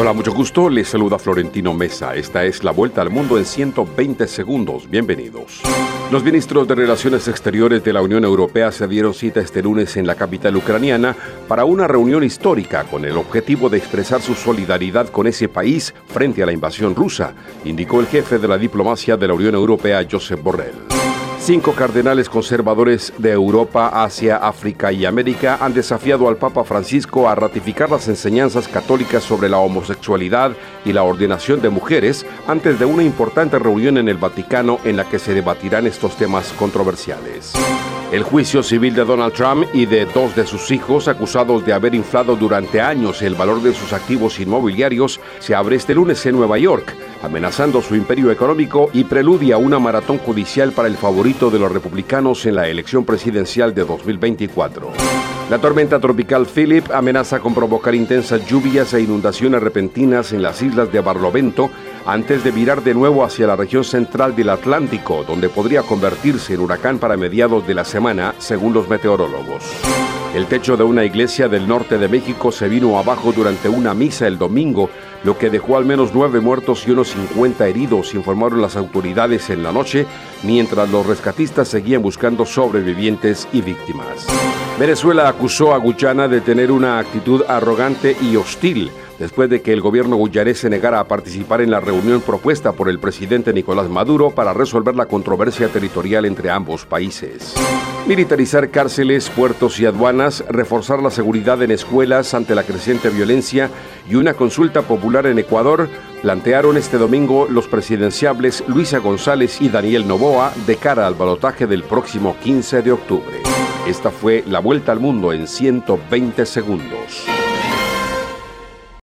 Hola, mucho gusto. Les saluda Florentino Mesa. Esta es la vuelta al mundo en 120 segundos. Bienvenidos. Los ministros de Relaciones Exteriores de la Unión Europea se dieron cita este lunes en la capital ucraniana para una reunión histórica con el objetivo de expresar su solidaridad con ese país frente a la invasión rusa, indicó el jefe de la diplomacia de la Unión Europea, Josep Borrell. Cinco cardenales conservadores de Europa, Asia, África y América han desafiado al Papa Francisco a ratificar las enseñanzas católicas sobre la homosexualidad y la ordenación de mujeres antes de una importante reunión en el Vaticano en la que se debatirán estos temas controversiales. El juicio civil de Donald Trump y de dos de sus hijos acusados de haber inflado durante años el valor de sus activos inmobiliarios se abre este lunes en Nueva York amenazando su imperio económico y preludia una maratón judicial para el favorito de los republicanos en la elección presidencial de 2024. La tormenta tropical Philip amenaza con provocar intensas lluvias e inundaciones repentinas en las islas de Barlovento antes de virar de nuevo hacia la región central del Atlántico, donde podría convertirse en huracán para mediados de la semana, según los meteorólogos. El techo de una iglesia del norte de México se vino abajo durante una misa el domingo, lo que dejó al menos nueve muertos y unos 50 heridos, informaron las autoridades en la noche, mientras los rescatistas seguían buscando sobrevivientes y víctimas. Venezuela acusó a Guyana de tener una actitud arrogante y hostil después de que el gobierno guyanés se negara a participar en la reunión propuesta por el presidente Nicolás Maduro para resolver la controversia territorial entre ambos países. Militarizar cárceles, puertos y aduanas, reforzar la seguridad en escuelas ante la creciente violencia y una consulta popular en Ecuador plantearon este domingo los presidenciables Luisa González y Daniel Novoa de cara al balotaje del próximo 15 de octubre. Esta fue la vuelta al mundo en 120 segundos.